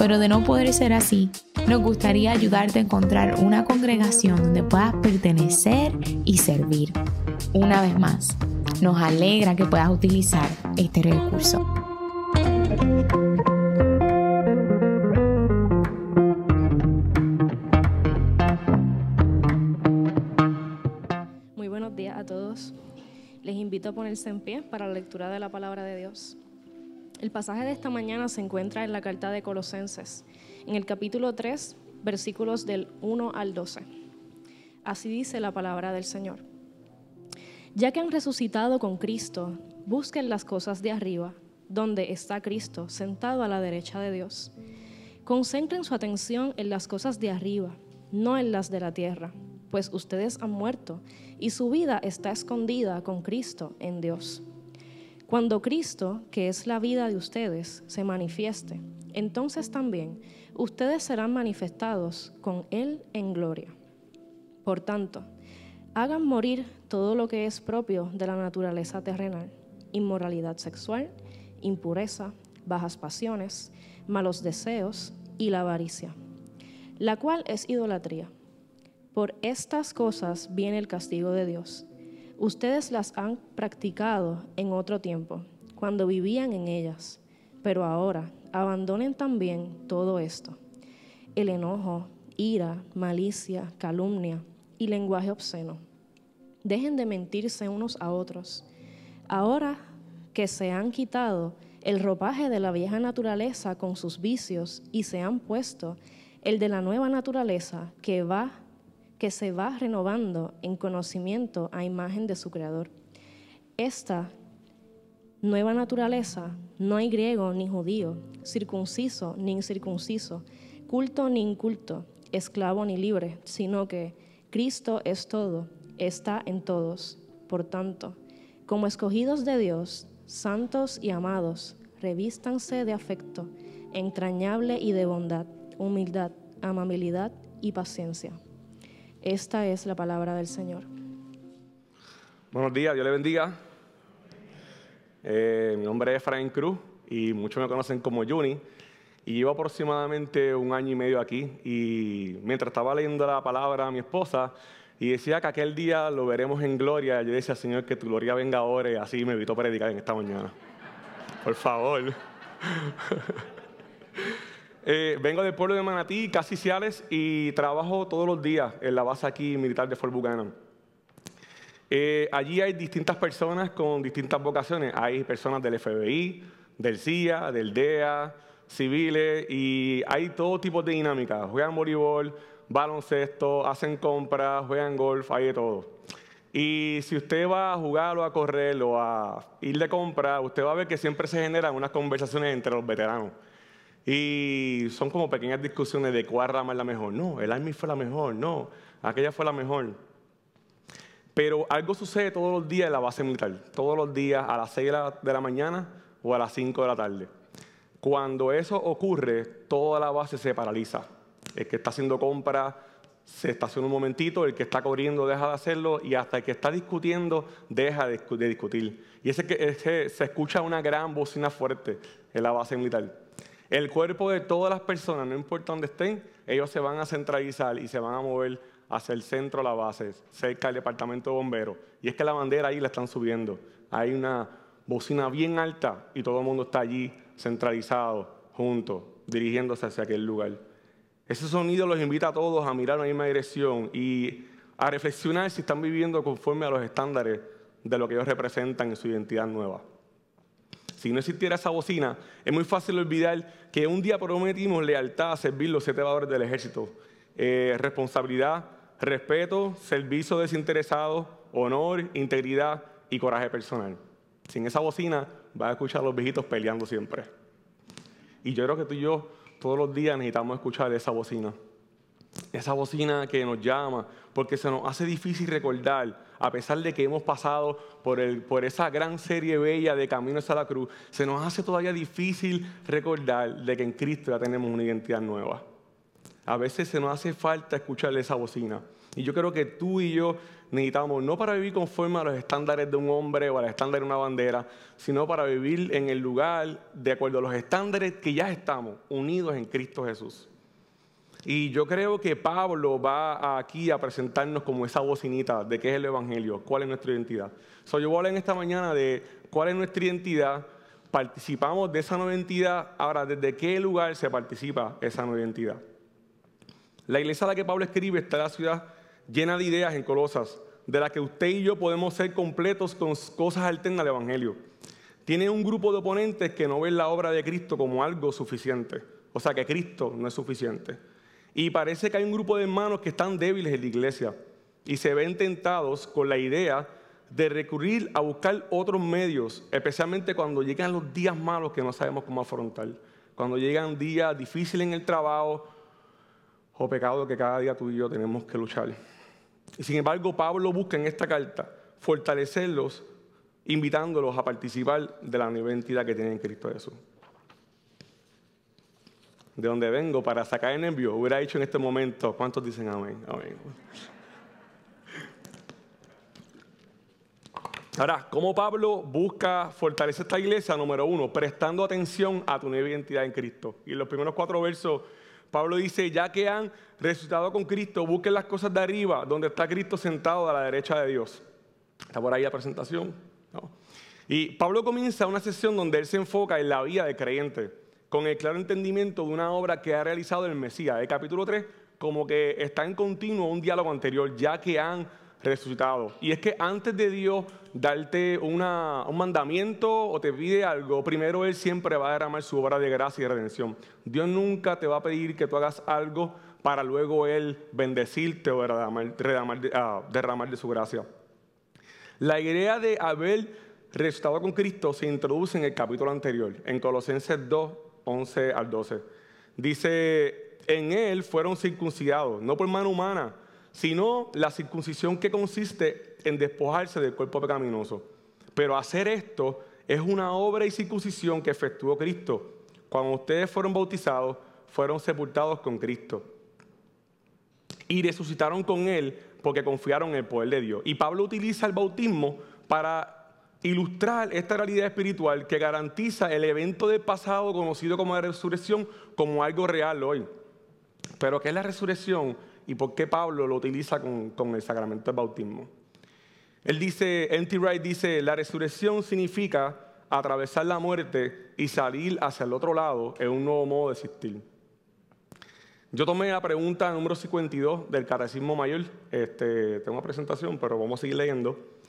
pero de no poder ser así, nos gustaría ayudarte a encontrar una congregación donde puedas pertenecer y servir. Una vez más, nos alegra que puedas utilizar este recurso. Muy buenos días a todos. Les invito a ponerse en pie para la lectura de la palabra de Dios. El pasaje de esta mañana se encuentra en la carta de Colosenses, en el capítulo 3, versículos del 1 al 12. Así dice la palabra del Señor. Ya que han resucitado con Cristo, busquen las cosas de arriba, donde está Cristo, sentado a la derecha de Dios. Concentren su atención en las cosas de arriba, no en las de la tierra, pues ustedes han muerto y su vida está escondida con Cristo en Dios. Cuando Cristo, que es la vida de ustedes, se manifieste, entonces también ustedes serán manifestados con Él en gloria. Por tanto, hagan morir todo lo que es propio de la naturaleza terrenal, inmoralidad sexual, impureza, bajas pasiones, malos deseos y la avaricia, la cual es idolatría. Por estas cosas viene el castigo de Dios Ustedes las han practicado en otro tiempo, cuando vivían en ellas, pero ahora abandonen también todo esto. El enojo, ira, malicia, calumnia y lenguaje obsceno. Dejen de mentirse unos a otros. Ahora que se han quitado el ropaje de la vieja naturaleza con sus vicios y se han puesto el de la nueva naturaleza que va que se va renovando en conocimiento a imagen de su Creador. Esta nueva naturaleza no hay griego ni judío, circunciso ni incircunciso, culto ni inculto, esclavo ni libre, sino que Cristo es todo, está en todos. Por tanto, como escogidos de Dios, santos y amados, revístanse de afecto entrañable y de bondad, humildad, amabilidad y paciencia esta es la palabra del Señor. Buenos días, Dios le bendiga. Eh, mi nombre es Frank Cruz y muchos me conocen como Juni. Y llevo aproximadamente un año y medio aquí. Y mientras estaba leyendo la palabra a mi esposa y decía que aquel día lo veremos en gloria, yo decía, Señor, que tu gloria venga ahora y así me evitó predicar en esta mañana. Por favor. Eh, vengo del pueblo de Manatí, casi Ciales, y trabajo todos los días en la base aquí militar de Fort Buchanan. Eh, allí hay distintas personas con distintas vocaciones. Hay personas del FBI, del CIA, del DEA, civiles, y hay todo tipo de dinámicas. Juegan voleibol, baloncesto, hacen compras, juegan golf, hay de todo. Y si usted va a jugar o a correr o a ir de compra, usted va a ver que siempre se generan unas conversaciones entre los veteranos. Y son como pequeñas discusiones de cuál rama es la mejor. No, el Army fue la mejor. No, aquella fue la mejor. Pero algo sucede todos los días en la base militar. Todos los días a las 6 de la mañana o a las 5 de la tarde. Cuando eso ocurre, toda la base se paraliza. El que está haciendo compras se estaciona un momentito, el que está corriendo deja de hacerlo y hasta el que está discutiendo deja de, discutir. Y ese que se escucha una gran bocina fuerte en la base militar. El cuerpo de todas las personas, no importa dónde estén, ellos se van a centralizar y se van a mover hacia el centro la base, cerca del departamento de bomberos. Y es que la bandera ahí la están subiendo. Hay una bocina bien alta y todo el mundo está allí centralizado, juntos, dirigiéndose hacia aquel lugar. Ese sonido los invita a todos a mirar en la misma dirección y a reflexionar si están viviendo conforme a los estándares de lo que ellos representan en su identidad nueva si no existiera esa bocina, es muy fácil olvidar que un día prometimos lealtad a servir los siete valores del ejército. Eh, responsabilidad, respeto, servicio desinteresado, honor, integridad y coraje personal. Sin esa bocina vas a escuchar a los viejitos peleando siempre. Y yo creo que tú y yo todos los días necesitamos escuchar esa bocina. esa bocina que nos llama, porque se nos hace difícil recordar, a pesar de que hemos pasado por, esa gran serie bella de Caminos a la Cruz, se nos hace todavía difícil recordar de que en Cristo ya tenemos una identidad nueva. A veces se nos hace falta escucharle esa bocina. Y yo creo que tú y yo necesitamos, no para vivir conforme a los estándares de un hombre o a los estándares de una bandera, sino para vivir en el lugar de acuerdo a los estándares que ya estamos, unidos en Cristo Jesús. Y yo creo que Pablo va aquí a presentarnos como esa bocinita de qué es el Evangelio, cuál es nuestra identidad. So, yo voy a hablar en esta mañana de cuál es nuestra identidad, participamos de esa nueva identidad, ahora, ¿desde qué lugar se participa esa nueva identidad? La iglesia a la que Pablo escribe está en la ciudad llena de ideas en Colosas, de las que usted y yo podemos ser completos con cosas alternas al Evangelio. Tiene un grupo de oponentes que no ven la obra de Cristo como algo suficiente, o sea que Cristo no es suficiente. Y parece que hay un grupo de hermanos que están débiles en la iglesia y se ven tentados con la idea de recurrir a buscar otros medios, especialmente cuando llegan los días malos que no sabemos cómo afrontar, cuando llegan días difíciles en el trabajo o pecados que cada día tú y yo tenemos que luchar. Y sin embargo, Pablo busca en esta carta fortalecerlos, invitándolos a participar de la nueva identidad que tienen en Cristo Jesús de donde vengo para sacar el envío, hubiera dicho en este momento, ¿cuántos dicen amén? Amén. Ahora, ¿cómo Pablo busca fortalecer esta iglesia? Número uno, prestando atención a tu nueva identidad en Cristo. Y en los primeros cuatro versos, Pablo dice, ya que han resucitado con Cristo, busquen las cosas de arriba, donde está Cristo sentado a la derecha de Dios. Está por ahí la presentación. Y Pablo comienza una sesión donde él se enfoca en la vida del creyente con el claro entendimiento de una obra que ha realizado el Mesías. El capítulo 3 como que está en continuo un diálogo anterior, ya que han resucitado. Y es que antes de Dios darte un mandamiento o te pide algo, primero Él siempre va a derramar su obra de gracia y redención. Dios nunca te va a pedir que tú hagas algo para luego Él bendecirte o derramar, ah, derramar de su gracia. La idea de haber resucitado con Cristo se introduce en el capítulo anterior, en Colosenses 2, 11 al 12. Dice, en él fueron circuncidados, no por mano humana, sino la circuncisión que consiste en despojarse del cuerpo pecaminoso. Pero hacer esto es una obra y circuncisión que efectuó Cristo. Cuando ustedes fueron bautizados, fueron sepultados con Cristo. Y resucitaron con Él porque confiaron en el poder de Dios. Y Pablo utiliza el bautismo para ilustrar esta realidad espiritual que garantiza el evento del pasado conocido como la resurrección como algo real hoy. Pero ¿qué es la resurrección y por qué Pablo lo utiliza con, el sacramento del bautismo? Él dice, N.T. Wright dice, la resurrección significa atravesar la muerte y salir hacia el otro lado en un nuevo modo de existir. Yo tomé la pregunta número 52 del Catecismo Mayor. Este, tengo una presentación, pero vamos a seguir leyendo.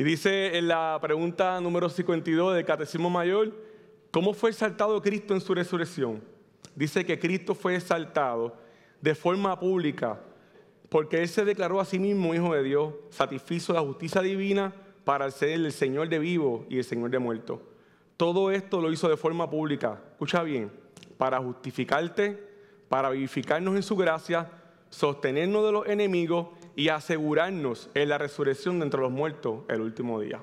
Y dice en la pregunta número 52 del Catecismo Mayor, ¿cómo fue exaltado Cristo en su resurrección? Dice que Cristo fue exaltado de forma pública porque Él se declaró a sí mismo Hijo de Dios, satisfizo la justicia divina para ser el Señor de vivos y el Señor de muertos. Todo esto lo hizo de forma pública, escucha bien, para justificarte, para vivificarnos en su gracia, sostenernos de los enemigos y asegurarnos en la resurrección de entre los muertos el último día.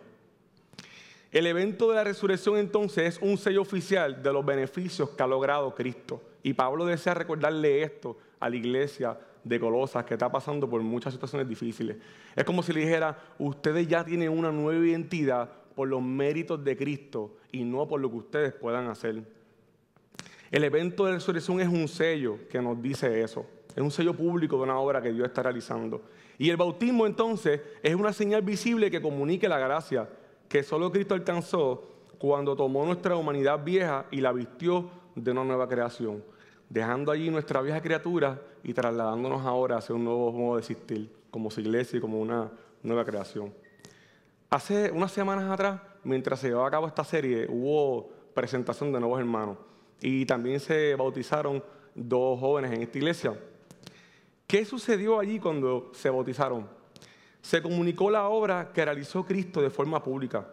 El evento de la resurrección entonces es un sello oficial de los beneficios que ha logrado Cristo. Y Pablo desea recordarle esto a la iglesia de Colosas que está pasando por muchas situaciones difíciles. Es como si le dijera, ustedes ya tienen una nueva identidad por los méritos de Cristo y no por lo que ustedes puedan hacer. El evento de la resurrección es un sello que nos dice eso. Es un sello público de una obra que Dios está realizando. Y el bautismo entonces es una señal visible que comunique la gracia que solo Cristo alcanzó cuando tomó nuestra humanidad vieja y la vistió de una nueva creación, dejando allí nuestra vieja criatura y trasladándonos ahora hacia un nuevo modo de existir, como su iglesia y como una nueva creación. Hace unas semanas atrás, mientras se llevaba a cabo esta serie, hubo presentación de nuevos hermanos y también se bautizaron dos jóvenes en esta iglesia. ¿Qué sucedió allí cuando se bautizaron? Se comunicó la obra que realizó Cristo de forma pública.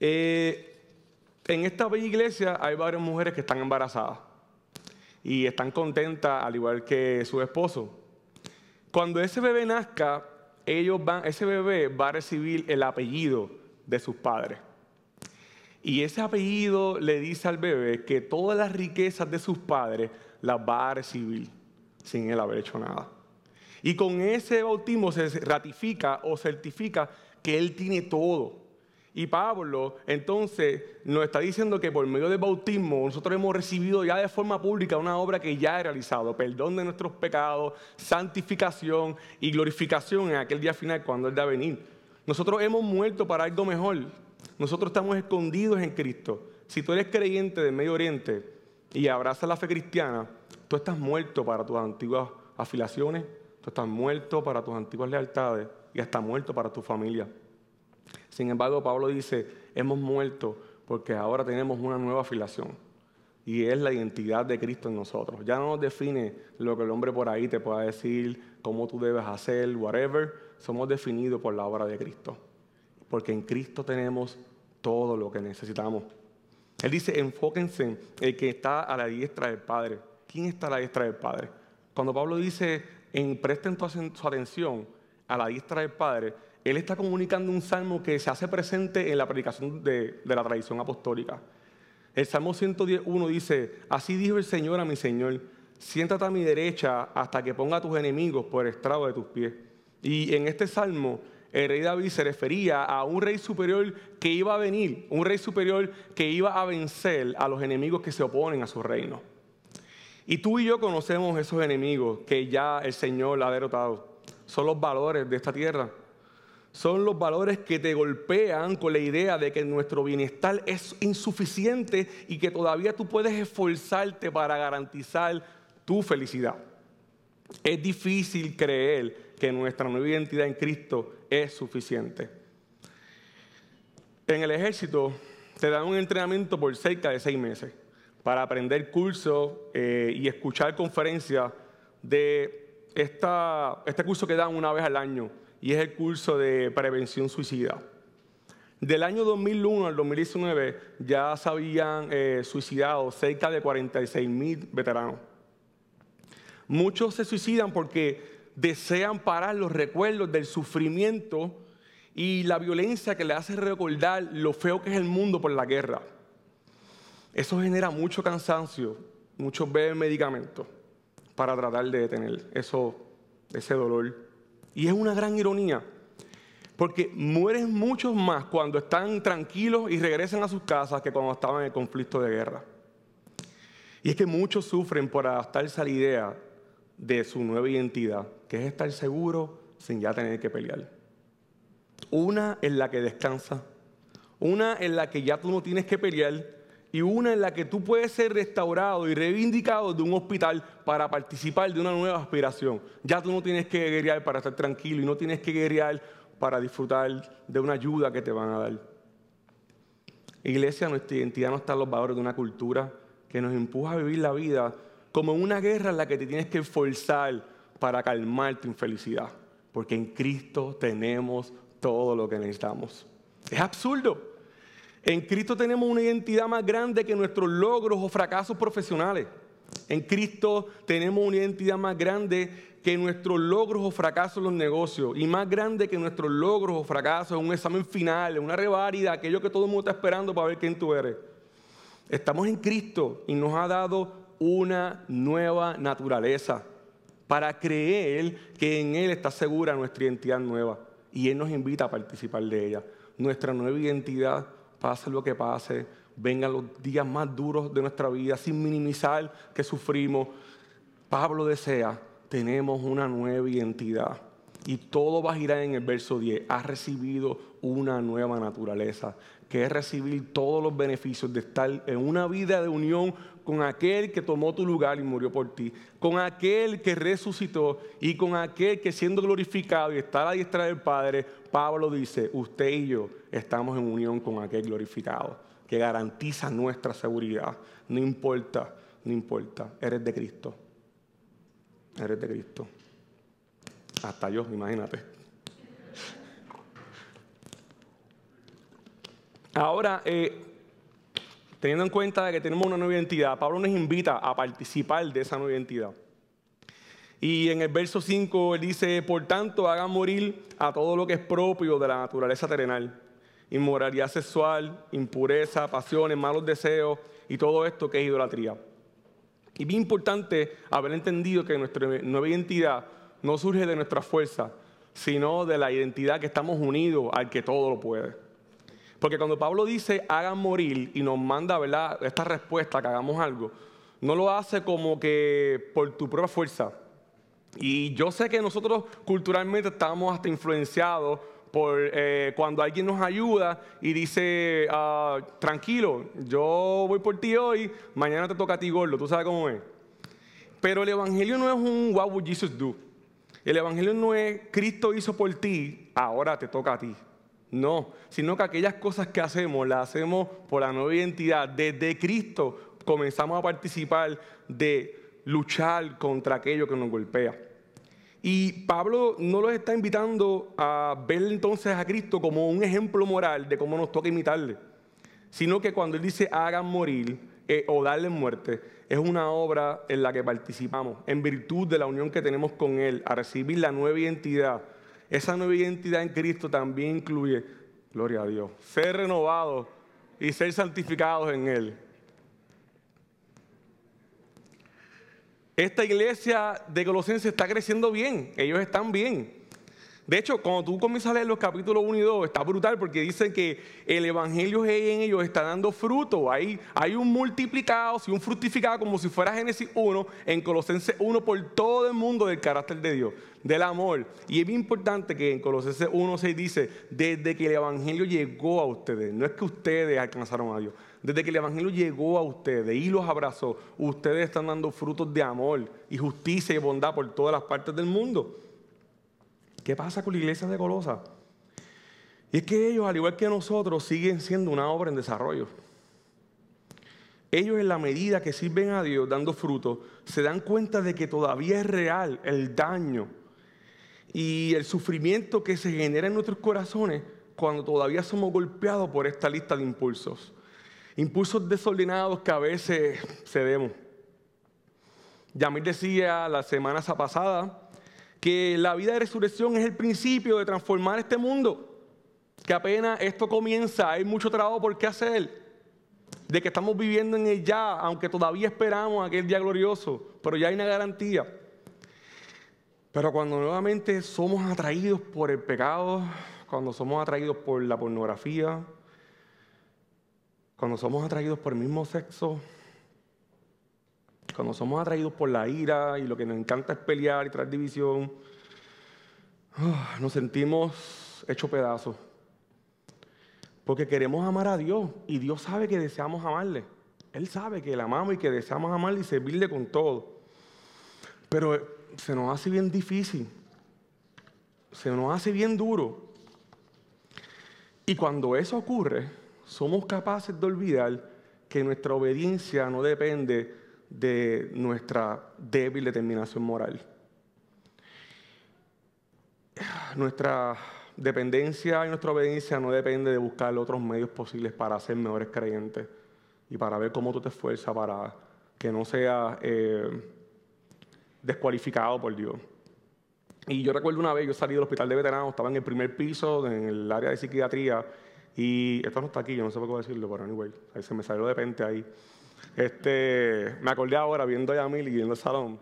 Eh, en esta bella iglesia hay varias mujeres que están embarazadas. y están contentas al igual que su esposo. Cuando ese bebé nazca, ellos van, ese bebé va a recibir el apellido de sus padres. Y ese apellido le dice al bebé que todas las riquezas de sus padres las va a recibir sin él haber hecho nada. Y con ese bautismo se ratifica o certifica que él tiene todo. Y Pablo entonces nos está diciendo que por medio del bautismo nosotros hemos recibido ya de forma pública una obra que ya he realizado, perdón de nuestros pecados, santificación y glorificación en aquel día final cuando Él da a venir. Nosotros hemos muerto para algo mejor. Nosotros estamos escondidos en Cristo. Si tú eres creyente del Medio Oriente y abrazas la fe cristiana, tú estás muerto para tus antiguas afiliaciones, tú estás muerto para tus antiguas lealtades y hasta muerto para tu familia. Sin embargo, Pablo dice, hemos muerto porque ahora tenemos una nueva afiliación. Y es la identidad de Cristo en nosotros. Ya no nos define lo que el hombre por ahí te pueda decir, cómo tú debes hacer, whatever. Somos definidos por la obra de Cristo. Porque en Cristo tenemos todo lo que necesitamos. Él dice, enfóquense en el que está a la diestra del Padre. ¿Quién está a la diestra del Padre? Cuando Pablo dice, en, presten su atención a la diestra del Padre, él está comunicando un salmo que se hace presente en la predicación de, la tradición apostólica. El Salmo 111 dice, así dijo el Señor a mi Señor, siéntate a mi derecha hasta que ponga a tus enemigos por el estrado de tus pies. Y en este salmo, el rey David se refería a un rey superior que iba a venir, un rey superior que iba a vencer a los enemigos que se oponen a su reino. Y tú y yo conocemos esos enemigos que ya el Señor ha derrotado. Son los valores de esta tierra son los valores que te golpean con la idea de que nuestro bienestar es insuficiente y que todavía tú puedes esforzarte para garantizar tu felicidad. Es difícil creer que nuestra nueva identidad en Cristo es suficiente. En el ejército te dan un entrenamiento por cerca de seis meses para aprender cursos eh, y escuchar conferencias de esta, este curso que dan una vez al año y es el curso de prevención suicida. Del año 2001 al 2019 ya se habían eh, suicidado cerca de 46 mil veteranos. Muchos se suicidan porque desean parar los recuerdos del sufrimiento y la violencia que le hace recordar lo feo que es el mundo por la guerra. Eso genera mucho cansancio, muchos beben medicamentos para tratar de detener eso, ese dolor. Y es una gran ironía, porque mueren muchos más cuando están tranquilos y regresan a sus casas que cuando estaban en el conflicto de guerra. Y es que muchos sufren por adaptarse a la idea de su nueva identidad, que es estar seguro sin ya tener que pelear. Una en la que descansa, una en la que ya tú no tienes que pelear y una en la que tú puedes ser restaurado y reivindicado de un hospital para participar de una nueva aspiración. Ya tú no tienes que guerrear para estar tranquilo y no tienes que guerrear para disfrutar de una ayuda que te van a dar. Iglesia, nuestra identidad no está en los valores de una cultura que nos empuja a vivir la vida como una guerra en la que te tienes que esforzar para calmar tu infelicidad. Porque en Cristo tenemos todo lo que necesitamos. Es absurdo. En Cristo tenemos una identidad más grande que nuestros logros o fracasos profesionales. En Cristo tenemos una identidad más grande que nuestros logros o fracasos en los negocios y más grande que nuestros logros o fracasos en un examen final, en una reválida, aquello que todo el mundo está esperando para ver quién tú eres. Estamos en Cristo y nos ha dado una nueva naturaleza para creer que en Él está segura nuestra identidad nueva y Él nos invita a participar de ella. Nuestra nueva identidad pase lo que pase, vengan los días más duros de nuestra vida, sin minimizar que sufrimos. Pablo desea, tenemos una nueva identidad. Y todo va a girar en el verso 10. Has recibido una nueva naturaleza, que es recibir todos los beneficios de estar en una vida de unión con aquel que tomó tu lugar y murió por ti, con aquel que resucitó y con aquel que siendo glorificado y está a la diestra del Padre, Pablo dice, usted y yo estamos en unión con aquel glorificado, que garantiza nuestra seguridad. No importa, no importa, eres de Cristo. Eres de Cristo. Hasta yo, imagínate. Ahora, eh, teniendo en cuenta que tenemos una nueva identidad, Pablo nos invita a participar de esa nueva identidad. Y en el verso 5 él dice, por tanto hagan morir a todo lo que es propio de la naturaleza terrenal, inmoralidad sexual, impureza, pasiones, malos deseos y todo esto que es idolatría. Y bien importante haber entendido que nuestra nueva identidad no surge de nuestra fuerza, sino de la identidad que estamos unidos al que todo lo puede. Porque cuando Pablo dice hagan morir y nos manda ¿verdad? esta respuesta, que hagamos algo, no lo hace como que por tu propia fuerza. Y yo sé que nosotros culturalmente estamos hasta influenciados por eh, cuando alguien nos ayuda y dice, ah, tranquilo, yo voy por ti hoy, mañana te toca a ti gordo, tú sabes cómo es. Pero el Evangelio no es un what would Jesus do. El Evangelio no es Cristo hizo por ti, ahora te toca a ti. No, sino que aquellas cosas que hacemos las hacemos por la nueva identidad. Desde Cristo comenzamos a participar de luchar contra aquello que nos golpea. Y Pablo no los está invitando a ver entonces a Cristo como un ejemplo moral de cómo nos toca imitarle, sino que cuando él dice hagan morir eh, o darle muerte, es una obra en la que participamos, en virtud de la unión que tenemos con Él, a recibir la nueva identidad. Esa nueva identidad en Cristo también incluye, gloria a Dios, ser renovados y ser santificados en Él. Esta iglesia de Colosenses está creciendo bien, ellos están bien. De hecho, cuando tú comienzas a leer los capítulos 1 y 2, está brutal porque dicen que el evangelio en ellos está dando fruto. Hay, hay un multiplicado y un fructificado como si fuera Génesis 1 en Colosenses 1 por todo el mundo del carácter de Dios, del amor. Y es bien importante que en Colosenses 1 se dice, desde que el evangelio llegó a ustedes, no es que ustedes alcanzaron a Dios, desde que el Evangelio llegó a ustedes y los abrazó, ustedes están dando frutos de amor y justicia y bondad por todas las partes del mundo. ¿Qué pasa con la iglesia de Colosa? Y es que ellos, al igual que nosotros, siguen siendo una obra en desarrollo. Ellos en la medida que sirven a Dios dando frutos, se dan cuenta de que todavía es real el daño y el sufrimiento que se genera en nuestros corazones cuando todavía somos golpeados por esta lista de impulsos impulsos desordenados que a veces cedemos. Yamil decía la semana pasada que la vida de resurrección es el principio de transformar este mundo, que apenas esto comienza, hay mucho trabajo por qué hacer, de que estamos viviendo en el ya, aunque todavía esperamos aquel día glorioso, pero ya hay una garantía. Pero cuando nuevamente somos atraídos por el pecado, cuando somos atraídos por la pornografía, cuando somos atraídos por el mismo sexo, cuando somos atraídos por la ira y lo que nos encanta es pelear y traer división, ah, nos sentimos hechos pedazos. Porque queremos amar a Dios y Dios sabe que deseamos amarle. Él sabe que le amamos y que deseamos amarle y servirle con todo. Pero se nos hace bien difícil. Se nos hace bien duro. Y cuando eso ocurre, somos capaces de olvidar que nuestra obediencia no depende de nuestra débil determinación moral. Nuestra dependencia y nuestra obediencia no depende de buscar otros medios posibles para ser mejores creyentes y para ver cómo tú te esfuerzas para que no seas eh, descualificado por Dios. Y yo recuerdo una vez, yo salí del hospital de veteranos, estaba en el primer piso, en el área de psiquiatría, y esto no está aquí, yo no sé por qué decirlo, pero anyway, ahí se me salió de repente ahí. Este, me acordé ahora viendo a Yamil y viendo el salón.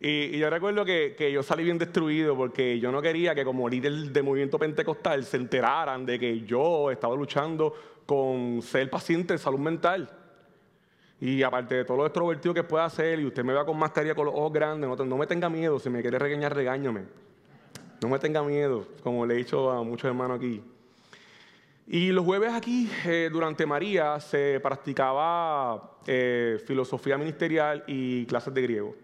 Y, yo recuerdo que, que, yo salí bien destruido porque yo no quería que como líder del movimiento pentecostal se enteraran de que yo estaba luchando con ser paciente de salud mental. Y aparte de todo lo extrovertido que pueda hacer, y usted me vea con mascarilla con los ojos grandes, no, no me tenga miedo, si me quiere regañar, regáñame. No me tenga miedo, como le he dicho a muchos hermanos aquí. Y los jueves aquí, eh, durante María, se practicaba eh, filosofía ministerial y clases de griego.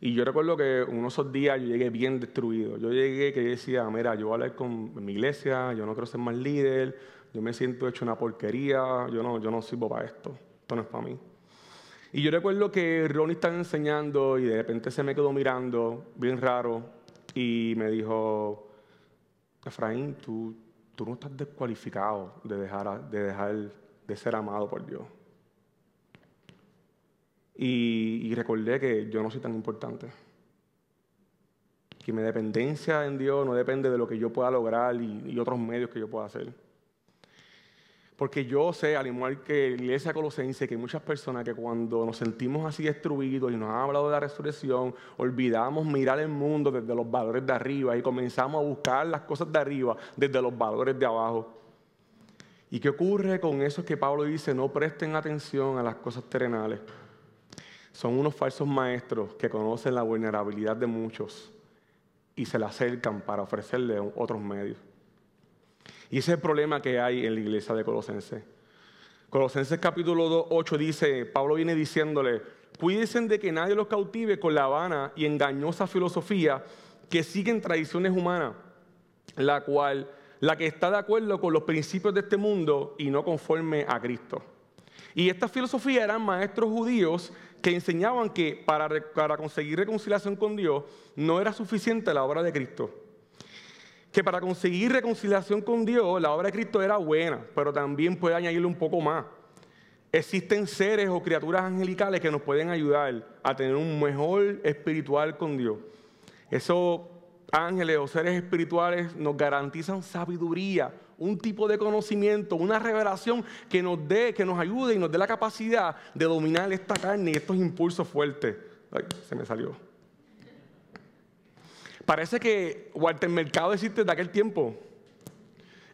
Y yo recuerdo que unos esos días yo llegué bien destruido. Yo llegué que decía, mira, yo voy a hablar con mi iglesia, yo no quiero ser más líder, yo me siento hecho una porquería, yo no, yo no sirvo para esto, esto no es para mí. Y yo recuerdo que Ronnie estaba enseñando y de repente se me quedó mirando, bien raro, y me dijo, Efraín, tú, tú no estás descualificado de dejar, de ser amado por Dios. Y, recordé que yo no soy tan importante. Que mi dependencia en Dios no depende de lo que yo pueda lograr y otros medios que yo pueda hacer. Porque yo sé, al igual que la iglesia colosense, que hay muchas personas que cuando nos sentimos así destruidos y nos han hablado de la resurrección, olvidamos mirar el mundo desde los valores de arriba y comenzamos a buscar las cosas de arriba desde los valores de abajo. ¿Y qué ocurre con eso que Pablo dice? No presten atención a las cosas terrenales. Son unos falsos maestros que conocen la vulnerabilidad de muchos y se le acercan para ofrecerle otros medios. Y ese es el problema que hay en la iglesia de Colosenses. Colosenses capítulo 2, 8 dice, Pablo viene diciéndole, cuídense de que nadie los cautive con la vana y engañosa filosofía que siguen tradiciones humanas, la cual, la que está de acuerdo con los principios de este mundo y no conforme a Cristo. Y esta filosofía eran maestros judíos que enseñaban que para, para conseguir reconciliación con Dios no era suficiente la obra de Cristo que para conseguir reconciliación con Dios, la obra de Cristo era buena, pero también puede añadirle un poco más. Existen seres o criaturas angelicales que nos pueden ayudar a tener un mejor espiritual con Dios. Esos ángeles o seres espirituales nos garantizan sabiduría, un tipo de conocimiento, una revelación que nos dé, que nos ayude y nos dé la capacidad de dominar esta carne y estos impulsos fuertes. Ay, se me salió. Parece que Walter Mercado existe de aquel tiempo.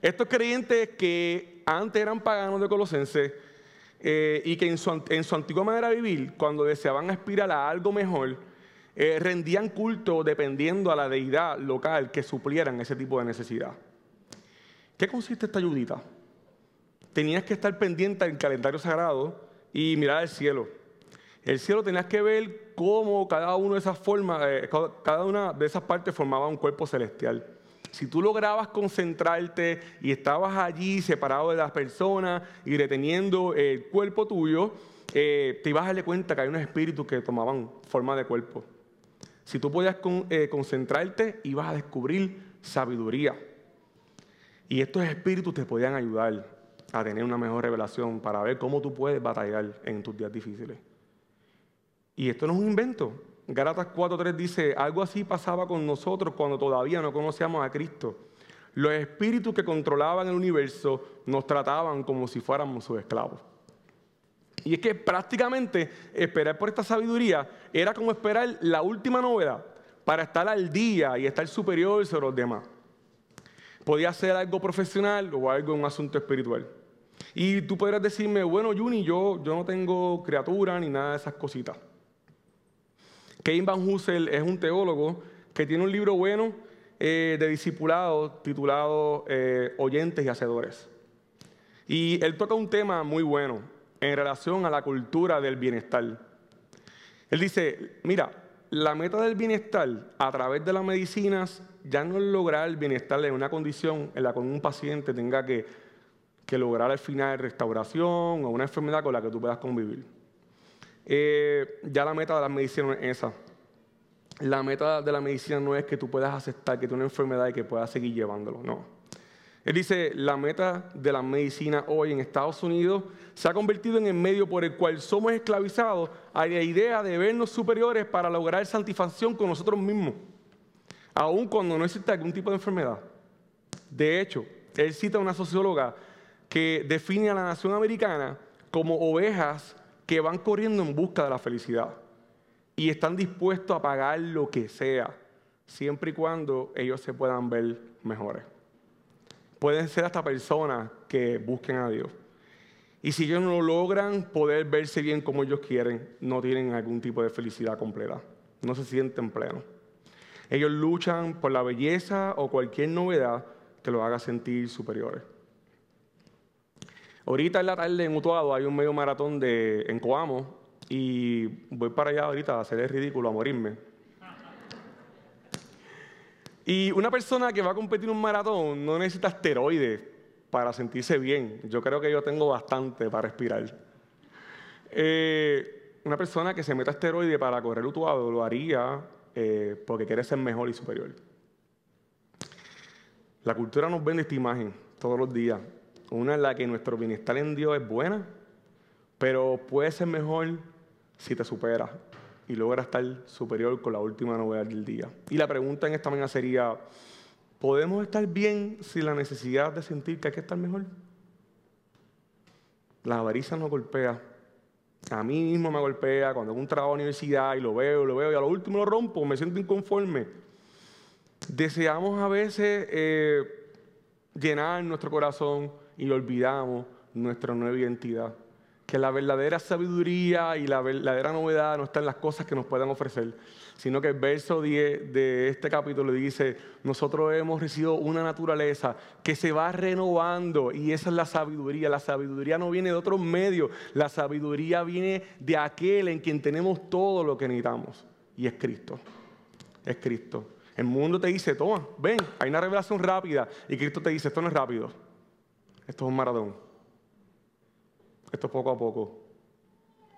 Estos creyentes que antes eran paganos de Colosenses eh, y que en su, antigua manera de vivir, cuando deseaban aspirar a algo mejor, eh, rendían culto dependiendo a la deidad local que suplieran ese tipo de necesidad. ¿Qué consiste esta ayudita? Tenías que estar pendiente del calendario sagrado y mirar al cielo. El cielo tenías que ver cómo cada una de esas formas, eh, cada una de esas partes formaba un cuerpo celestial. Si tú lograbas concentrarte y estabas allí separado de las personas y reteniendo el cuerpo tuyo, eh, te ibas a darle cuenta que hay unos espíritus que tomaban forma de cuerpo. Si tú podías eh, concentrarte, ibas a descubrir sabiduría. Y estos espíritus te podían ayudar a tener una mejor revelación para ver cómo tú puedes batallar en tus días difíciles. Y esto no es un invento. Gálatas 4.3 dice, algo así pasaba con nosotros cuando todavía no conocíamos a Cristo. Los espíritus que controlaban el universo nos trataban como si fuéramos sus esclavos. Y es que prácticamente esperar por esta sabiduría era como esperar la última novedad para estar al día y estar superior sobre los demás. Podía ser algo profesional o algo un asunto espiritual. Y tú podrías decirme, bueno, Juni, yo, yo no tengo criatura ni nada de esas cositas. Kevin Van Hussel es un teólogo que tiene un libro bueno eh, de discipulado titulado eh, Oyentes y Hacedores. Y él toca un tema muy bueno en relación a la cultura del bienestar. Él dice, mira, la meta del bienestar a través de las medicinas ya no es lograr el bienestar en una condición en la que un paciente tenga que, que lograr al final restauración o una enfermedad con la que tú puedas convivir. Eh, ya la meta de la medicina es esa. La meta de la medicina no es que tú puedas aceptar que tienes una enfermedad y que puedas seguir llevándolo, no. Él dice, la meta de la medicina hoy en Estados Unidos se ha convertido en el medio por el cual somos esclavizados a la idea de vernos superiores para lograr satisfacción con nosotros mismos, aun cuando no existe algún tipo de enfermedad. De hecho, él cita a una socióloga que define a la nación americana como ovejas que van corriendo en busca de la felicidad y están dispuestos a pagar lo que sea, siempre y cuando ellos se puedan ver mejores. Pueden ser hasta personas que busquen a Dios. Y si ellos no logran poder verse bien como ellos quieren, no tienen algún tipo de felicidad completa. No se sienten plenos. Ellos luchan por la belleza o cualquier novedad que los haga sentir superiores. Ahorita en la tarde en Utuado hay un medio maratón de, en Coamo y voy para allá ahorita a hacer el ridículo, a morirme. Y una persona que va a competir un maratón no necesita esteroides para sentirse bien. Yo creo que yo tengo bastante para respirar. Eh, una persona que se meta esteroides para correr Utuado lo haría eh, porque quiere ser mejor y superior. La cultura nos vende esta imagen todos los días Una en la que nuestro bienestar en Dios es buena, pero puede ser mejor si te superas y logras estar superior con la última novedad del día. Y la pregunta en esta mañana sería, ¿podemos estar bien sin la necesidad de sentir que hay que estar mejor? La avaricia nos golpea. A mí mismo me golpea cuando hago un trabajo de universidad y lo veo, lo veo y a lo último lo rompo, me siento inconforme. Deseamos a veces eh, llenar nuestro corazón y olvidamos nuestra nueva identidad que la verdadera sabiduría y la verdadera novedad no está en las cosas que nos puedan ofrecer, sino que el verso 10 de este capítulo dice, nosotros hemos recibido una naturaleza que se va renovando y esa es la sabiduría. La sabiduría no viene de otros medios, la sabiduría viene de aquel en quien tenemos todo lo que necesitamos y es Cristo. Es Cristo. El mundo te dice, toma, ven, hay una revelación rápida y Cristo te dice, esto no es rápido, esto es un maratón. Esto es poco a poco.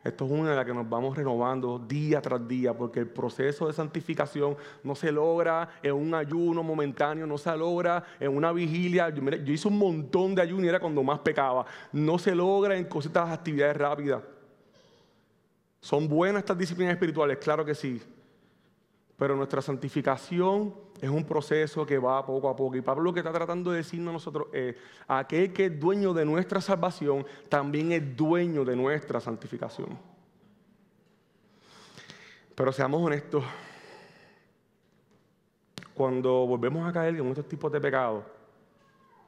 Esto es una de las que nos vamos renovando día tras día, porque el proceso de santificación no se logra en un ayuno momentáneo, no se logra en una vigilia. Yo, hice un montón de ayuno y era cuando más pecaba. No se logra en cositas, actividades rápidas. ¿Son buenas estas disciplinas espirituales? Claro que sí. Pero nuestra santificación es un proceso que va poco a poco. Y Pablo lo que está tratando de decirnos a nosotros es, aquel que es dueño de nuestra salvación, también es dueño de nuestra santificación. Pero seamos honestos, cuando volvemos a caer en estos tipos de pecados,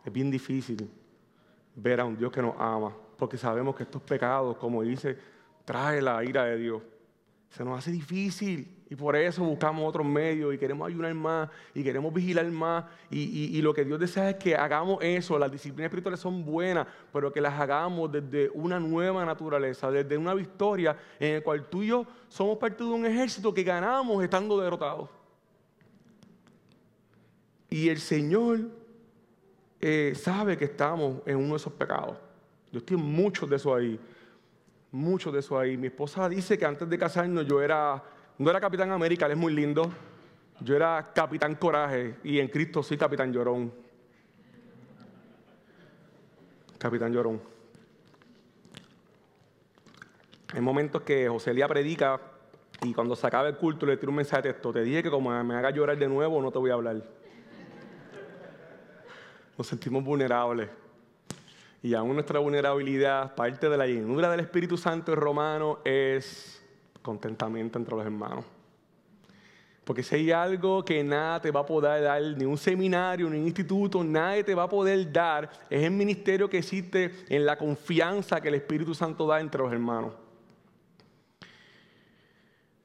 es bien difícil ver a un Dios que nos ama, porque sabemos que estos pecados, como dice, trae la ira de Dios. Se nos hace difícil y por eso buscamos otros medios y queremos ayunar más y queremos vigilar más. Y, lo que Dios desea es que hagamos eso. Las disciplinas espirituales son buenas, pero que las hagamos desde una nueva naturaleza, desde una victoria en la cual tú y yo somos parte de un ejército que ganamos estando derrotados. Y el Señor eh, sabe que estamos en uno de esos pecados. Yo estoy muchos de esos ahí. Muchos de esos ahí. Mi esposa dice que antes de casarnos yo era no era Capitán América, él es muy lindo. Yo era Capitán Coraje y en Cristo soy Capitán Llorón. Capitán Llorón. Hay momentos que José Lía predica y cuando se acaba el culto le tiro un mensaje de texto. Te dije que como me haga llorar de nuevo no te voy a hablar. Nos sentimos vulnerables. Y aún nuestra vulnerabilidad, parte de la llenura del Espíritu Santo en romano es contentamiento entre los hermanos. Porque si hay algo que nada te va a poder dar, ni un seminario, ni un instituto, nadie te va a poder dar, es el ministerio que existe en la confianza que el Espíritu Santo da entre los hermanos.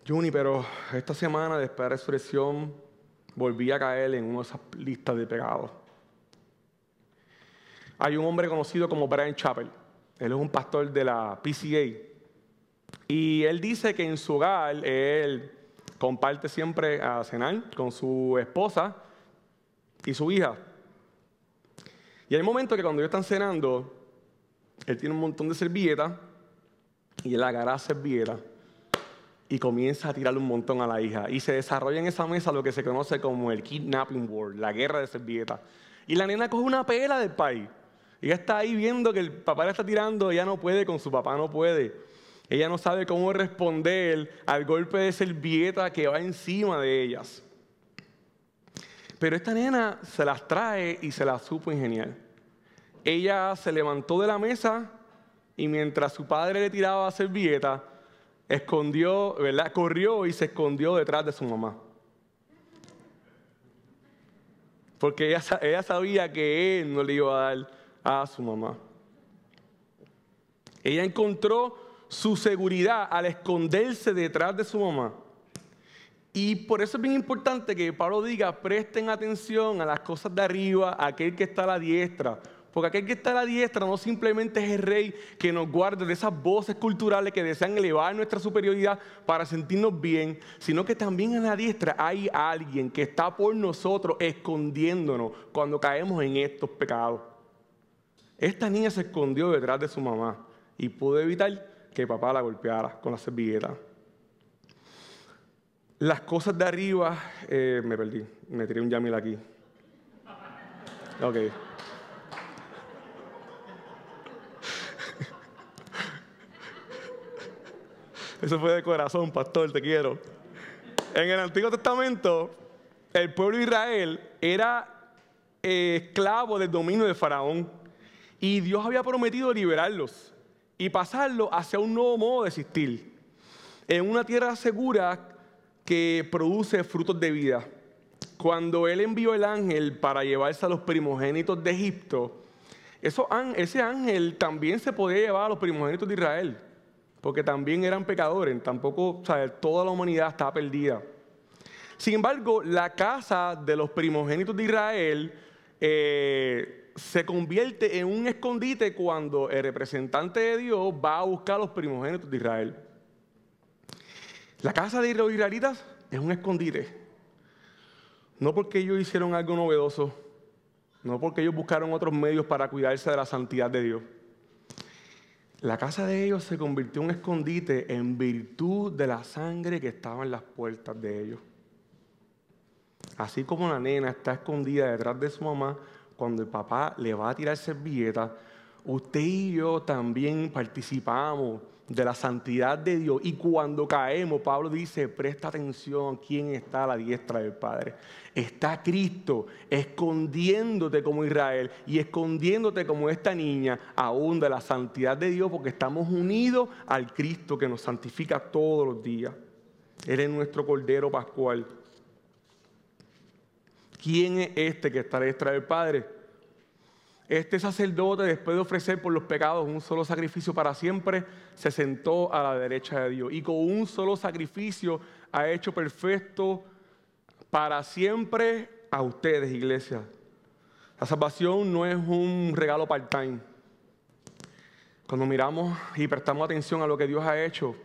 Juni, pero esta semana después de la resurrección volví a caer en una de esas listas de pecados. Hay un hombre conocido como Brian Chappell. Él es un pastor de la PCA, y él dice que en su hogar él comparte siempre a cenar con su esposa y su hija. Y hay momentos que cuando ellos están cenando, él tiene un montón de servilletas y él agarra servilletas y comienza a tirarle un montón a la hija. Y se desarrolla en esa mesa lo que se conoce como el kidnapping war, la guerra de servilletas. Y la nena coge una pela del país. Y ella está ahí viendo que el papá le está tirando, ella no puede, con su papá no puede. Ella no sabe cómo responder al golpe de servilleta que va encima de ellas. Pero esta nena se las trae y se las supo ingeniar. Ella se levantó de la mesa y mientras su padre le tiraba servilleta, escondió, ¿verdad? Corrió y se escondió detrás de su mamá. Porque ella sabía que él no le iba a dar a su mamá. Ella encontró su seguridad al esconderse detrás de su mamá. Y por eso es bien importante que Pablo diga, presten atención a las cosas de arriba, a aquel que está a la diestra. Porque aquel que está a la diestra no simplemente es el rey que nos guarda de esas voces culturales que desean elevar nuestra superioridad para sentirnos bien, sino que también en la diestra hay alguien que está por nosotros escondiéndonos cuando caemos en estos pecados. Esta niña se escondió detrás de su mamá y pudo evitar que papá la golpeara con la servilleta. Las cosas de arriba, eh, me perdí, me tiré un Yamil aquí. Ok. Eso fue de corazón, pastor, te quiero. En el Antiguo Testamento, el pueblo de Israel era eh, esclavo del dominio de Faraón y Dios había prometido liberarlos y pasarlos hacia un nuevo modo de existir, en una tierra segura que produce frutos de vida. Cuando Él envió el ángel para llevarse a los primogénitos de Egipto, ese ángel también se podía llevar a los primogénitos de Israel, porque también eran pecadores, tampoco toda la humanidad estaba perdida. Sin embargo, la casa de los primogénitos de Israel eh, se convierte en un escondite cuando el representante de Dios va a buscar a los primogénitos de Israel. La casa de los israelitas es un escondite. No porque ellos hicieron algo novedoso, no porque ellos buscaron otros medios para cuidarse de la santidad de Dios. La casa de ellos se convirtió en un escondite en virtud de la sangre que estaba en las puertas de ellos. Así como la nena está escondida detrás de su mamá, cuando el papá le va a tirar servilletas, usted y yo también participamos de la santidad de Dios. Y cuando caemos, Pablo dice, presta atención, ¿quién está a la diestra del Padre? Está Cristo escondiéndote como Israel y escondiéndote como esta niña aún de la santidad de Dios porque estamos unidos al Cristo que nos santifica todos los días. Él es nuestro Cordero Pascual. ¿Quién es este que está diestra del Padre? Este sacerdote, después de ofrecer por los pecados un solo sacrificio para siempre, se sentó a la derecha de Dios. Y con un solo sacrificio ha hecho perfecto para siempre a ustedes, iglesia. La salvación no es un regalo part-time. Cuando miramos y prestamos atención a lo que Dios ha hecho,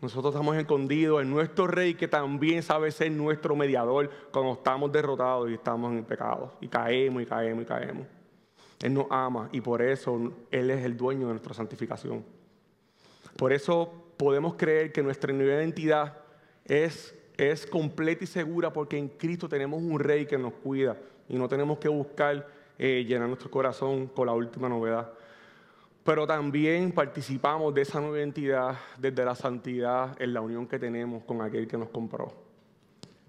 nosotros estamos escondidos en nuestro Rey que también sabe ser nuestro mediador cuando estamos derrotados y estamos en pecado. Y caemos y caemos y caemos. Él nos ama y por eso Él es el dueño de nuestra santificación. Por eso podemos creer que nuestra nueva identidad es, es completa y segura porque en Cristo tenemos un rey que nos cuida y no tenemos que buscar eh, llenar nuestro corazón con la última novedad. Pero también participamos de esa nueva identidad desde la santidad en la unión que tenemos con aquel que nos compró.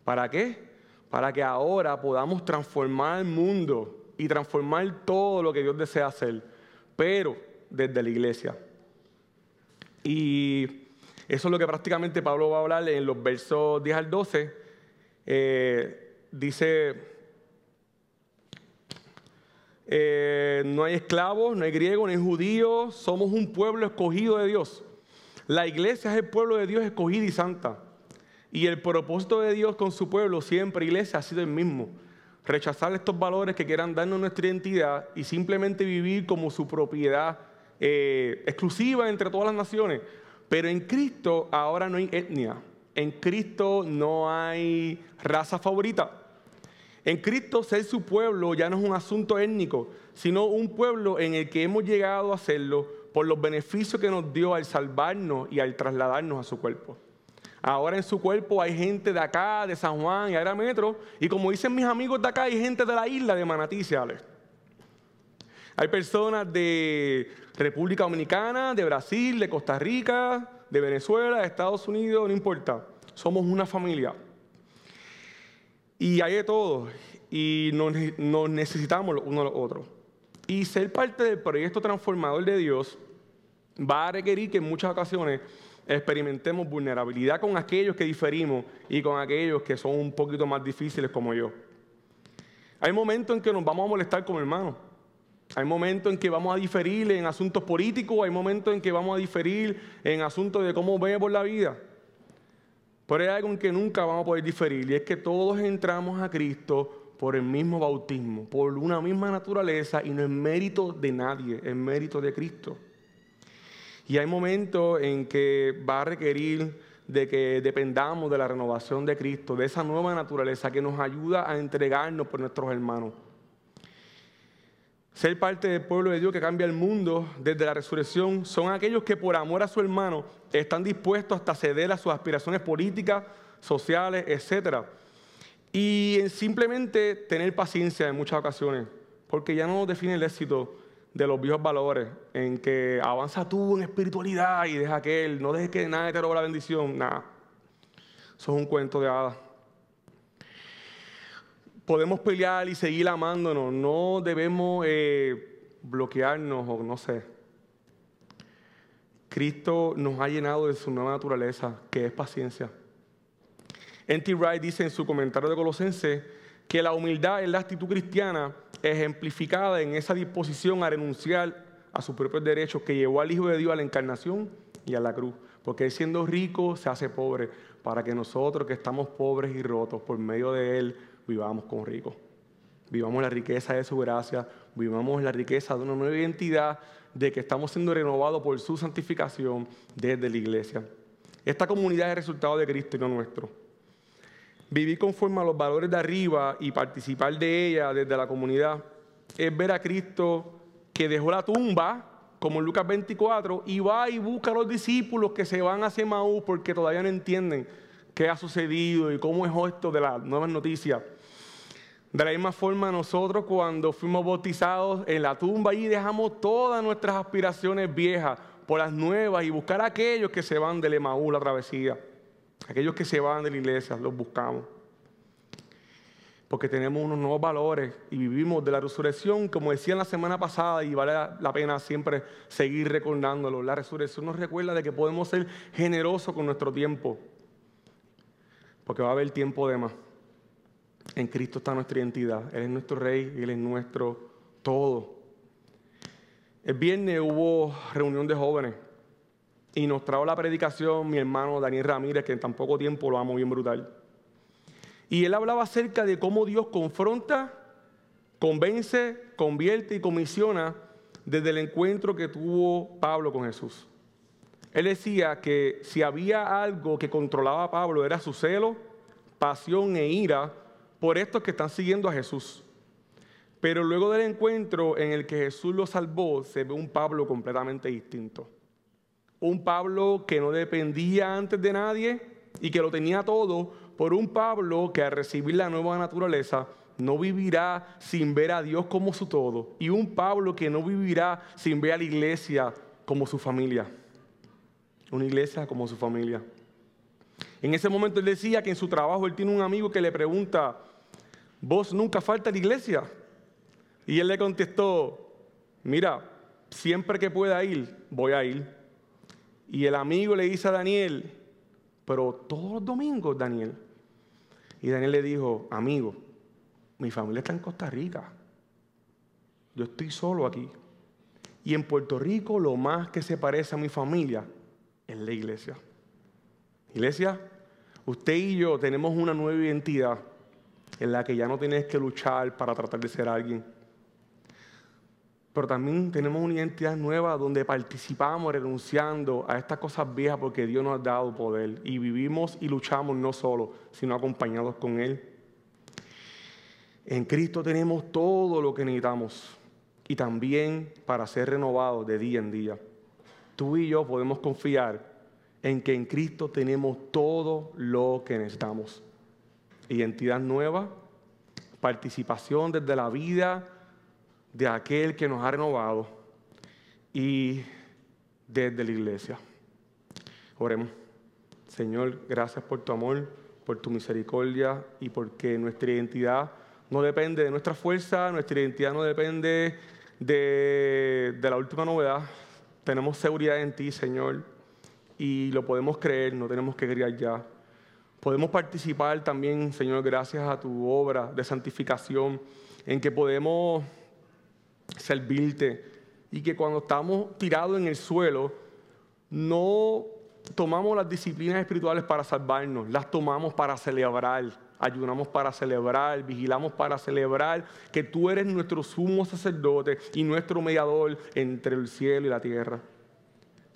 ¿Para qué? Para que ahora podamos transformar el mundo y transformar todo lo que Dios desea hacer, pero desde la iglesia. Y eso es lo que prácticamente Pablo va a hablar en los versos 10 al 12. Eh, dice, eh, no hay esclavos, no hay griegos, no hay judíos, somos un pueblo escogido de Dios. La iglesia es el pueblo de Dios escogido y santa. Y el propósito de Dios con su pueblo, siempre iglesia, ha sido el mismo rechazar estos valores que quieran darnos nuestra identidad y simplemente vivir como su propiedad eh, exclusiva entre todas las naciones. Pero en Cristo ahora no hay etnia, en Cristo no hay raza favorita. En Cristo ser su pueblo ya no es un asunto étnico, sino un pueblo en el que hemos llegado a hacerlo por los beneficios que nos dio al salvarnos y al trasladarnos a su cuerpo. Ahora en su cuerpo hay gente de acá, de San Juan y Agra Metro. Y como dicen mis amigos de acá, hay gente de la isla de Manatí, Hay personas de República Dominicana, de Brasil, de Costa Rica, de Venezuela, de Estados Unidos, no importa. Somos una familia. Y hay de todo. Y nos, necesitamos uno a los otros. Y ser parte del proyecto transformador de Dios va a requerir que en muchas ocasiones experimentemos vulnerabilidad con aquellos que diferimos y con aquellos que son un poquito más difíciles como yo. Hay momentos en que nos vamos a molestar como hermanos. Hay momentos en que vamos a diferir en asuntos políticos, hay momentos en que vamos a diferir en asuntos de cómo vemos la vida. Pero hay algo en que nunca vamos a poder diferir y es que todos entramos a Cristo por el mismo bautismo, por una misma naturaleza y no es mérito de nadie, es mérito de Cristo. Y hay momentos en que va a requerir de que dependamos de la renovación de Cristo, de esa nueva naturaleza que nos ayuda a entregarnos por nuestros hermanos. Ser parte del pueblo de Dios que cambia el mundo desde la resurrección son aquellos que por amor a su hermano están dispuestos hasta ceder a sus aspiraciones políticas, sociales, etc. Y en simplemente tener paciencia en muchas ocasiones, porque ya no define el éxito de los viejos valores, en que avanza tú en espiritualidad y deja que él, no dejes que nadie te robe la bendición, nada. Eso es un cuento de hadas. Podemos pelear y seguir amándonos, no debemos eh, bloquearnos o no sé. Cristo nos ha llenado de su nueva naturaleza, que es paciencia. N.T. Wright dice en su comentario de Colosenses que la humildad es la actitud cristiana ejemplificada en esa disposición a renunciar a sus propios derechos que llevó al Hijo de Dios a la encarnación y a la cruz. Porque Él siendo rico se hace pobre para que nosotros que estamos pobres y rotos por medio de Él vivamos como ricos. Vivamos la riqueza de su gracia, vivamos la riqueza de una nueva identidad, de que estamos siendo renovados por su santificación desde la iglesia. Esta comunidad es el resultado de Cristo y no nuestro. Vivir conforme a los valores de arriba y participar de ella desde la comunidad es ver a Cristo que dejó la tumba, como en Lucas 24, y va y busca a los discípulos que se van hacia Maús porque todavía no entienden qué ha sucedido y cómo es esto de las nuevas noticias. De la misma forma, nosotros cuando fuimos bautizados en la tumba y dejamos todas nuestras aspiraciones viejas por las nuevas y buscar a aquellos que se van del Emaú, la travesía. Aquellos que se van de la iglesia, los buscamos. Porque tenemos unos nuevos valores y vivimos de la resurrección, como decía la semana pasada, y vale la pena siempre seguir recordándolo. La resurrección nos recuerda de que podemos ser generosos con nuestro tiempo, porque va a haber tiempo de más. En Cristo está nuestra identidad. Él es nuestro Rey, Él es nuestro todo. El viernes hubo reunión de jóvenes y nos trajo la predicación mi hermano Daniel Ramírez, que en tan poco tiempo lo amo bien brutal. Y él hablaba acerca de cómo Dios confronta, convence, convierte y comisiona desde el encuentro que tuvo Pablo con Jesús. Él decía que si había algo que controlaba a Pablo era su celo, pasión e ira por estos que están siguiendo a Jesús. Pero luego del encuentro en el que Jesús lo salvó, se ve un Pablo completamente distinto. Un Pablo que no dependía antes de nadie y que lo tenía todo, por un Pablo que al recibir la nueva naturaleza no vivirá sin ver a Dios como su todo. Y un Pablo que no vivirá sin ver a la iglesia como su familia. Una iglesia como su familia. En ese momento él decía que en su trabajo él tiene un amigo que le pregunta, ¿vos nunca falta a la iglesia? Y él le contestó, mira, siempre que pueda ir, voy a ir. Y el amigo le dice a Daniel, pero todos los domingos, Daniel. Y Daniel le dijo, amigo, mi familia está en Costa Rica. Yo estoy solo aquí. Y en Puerto Rico lo más que se parece a mi familia es la iglesia. Iglesia, usted y yo tenemos una nueva identidad en la que ya no tienes que luchar para tratar de ser alguien pero también tenemos una identidad nueva donde participamos renunciando a estas cosas viejas porque Dios nos ha dado poder y vivimos y luchamos no solo, sino acompañados con Él. En Cristo tenemos todo lo que necesitamos y también para ser renovados de día en día. Tú y yo podemos confiar en que en Cristo tenemos todo lo que necesitamos. Identidad nueva, participación desde la vida de aquel que nos ha renovado y desde la iglesia. Oremos. Señor, gracias por tu amor, por tu misericordia y porque nuestra identidad no depende de nuestra fuerza, nuestra identidad no depende de, de la última novedad. Tenemos seguridad en ti, Señor, y lo podemos creer, no tenemos que creer ya. Podemos participar también, Señor, gracias a tu obra de santificación, en que podemos servirte. Y que cuando estamos tirados en el suelo, no tomamos las disciplinas espirituales para salvarnos, las tomamos para celebrar, ayunamos para celebrar, vigilamos para celebrar que tú eres nuestro sumo sacerdote y nuestro mediador entre el cielo y la tierra.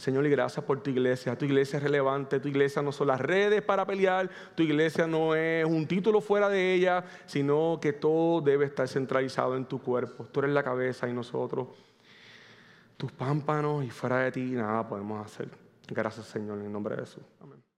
Señor, y gracias por tu iglesia. Tu iglesia es relevante, tu iglesia no son las redes para pelear, tu iglesia no es un título fuera de ella, sino que todo debe estar centralizado en tu cuerpo. Tú eres la cabeza y nosotros, tus pámpanos y fuera de ti nada podemos hacer. Gracias, Señor, en el nombre de Jesús. Amén.